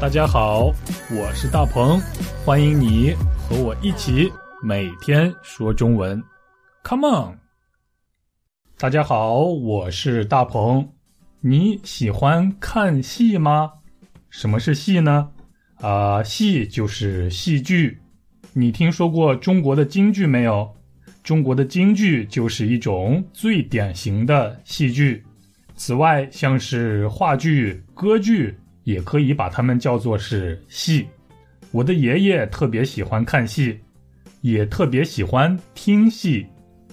大家好，我是大鹏，欢迎你和我一起每天说中文，Come on！大家好，我是大鹏，你喜欢看戏吗？什么是戏呢？啊，戏就是戏剧。你听说过中国的京剧没有？中国的京剧就是一种最典型的戏剧。此外，像是话剧、歌剧，也可以把它们叫做是戏。我的爷爷特别喜欢看戏，也特别喜欢听戏。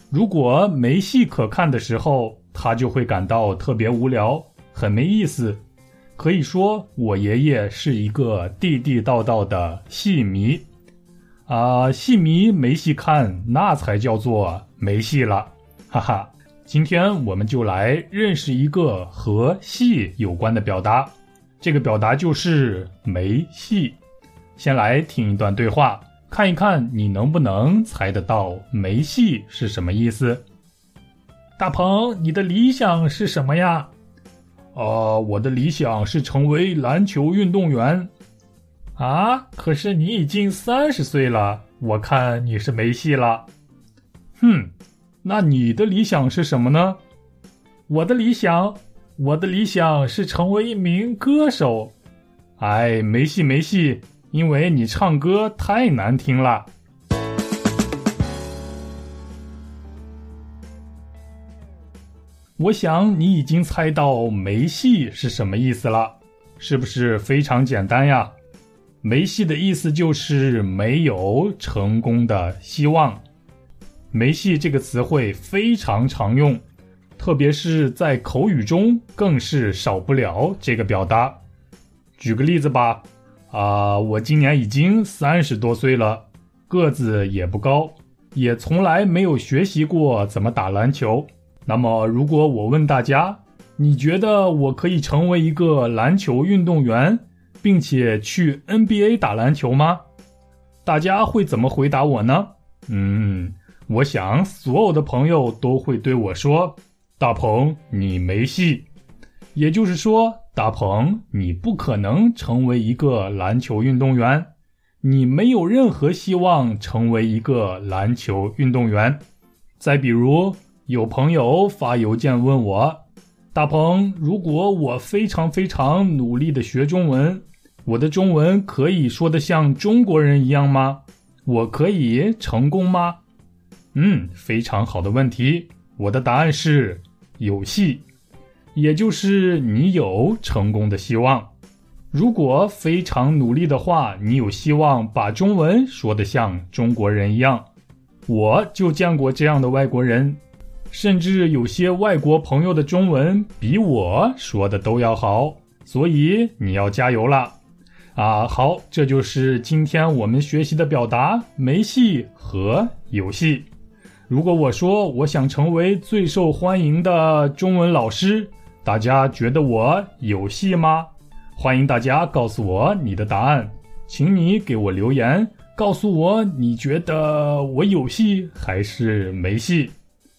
如果没戏可看的时候，他就会感到特别无聊，很没意思。可以说，我爷爷是一个地地道道的戏迷。啊，戏迷没戏看，那才叫做没戏了，哈哈。今天我们就来认识一个和戏有关的表达，这个表达就是没戏。先来听一段对话，看一看你能不能猜得到没戏是什么意思。大鹏，你的理想是什么呀？呃，我的理想是成为篮球运动员。啊，可是你已经三十岁了，我看你是没戏了。哼。那你的理想是什么呢？我的理想，我的理想是成为一名歌手。哎，没戏没戏，因为你唱歌太难听了。我想你已经猜到“没戏”是什么意思了，是不是非常简单呀？“没戏”的意思就是没有成功的希望。没戏这个词汇非常常用，特别是在口语中更是少不了这个表达。举个例子吧，啊，我今年已经三十多岁了，个子也不高，也从来没有学习过怎么打篮球。那么，如果我问大家，你觉得我可以成为一个篮球运动员，并且去 NBA 打篮球吗？大家会怎么回答我呢？嗯。我想，所有的朋友都会对我说：“大鹏，你没戏。”也就是说，大鹏，你不可能成为一个篮球运动员，你没有任何希望成为一个篮球运动员。再比如，有朋友发邮件问我：“大鹏，如果我非常非常努力的学中文，我的中文可以说得像中国人一样吗？我可以成功吗？”嗯，非常好的问题。我的答案是有戏，也就是你有成功的希望。如果非常努力的话，你有希望把中文说得像中国人一样。我就见过这样的外国人，甚至有些外国朋友的中文比我说的都要好。所以你要加油了啊！好，这就是今天我们学习的表达：没戏和有戏。如果我说我想成为最受欢迎的中文老师，大家觉得我有戏吗？欢迎大家告诉我你的答案，请你给我留言，告诉我你觉得我有戏还是没戏。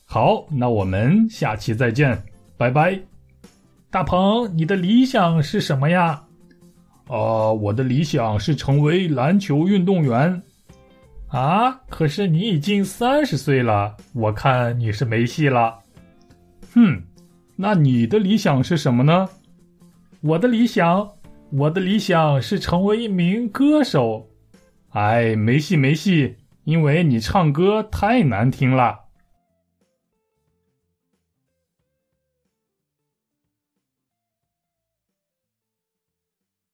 好，那我们下期再见，拜拜。大鹏，你的理想是什么呀？呃，我的理想是成为篮球运动员。啊！可是你已经三十岁了，我看你是没戏了。哼，那你的理想是什么呢？我的理想，我的理想是成为一名歌手。哎，没戏没戏，因为你唱歌太难听了。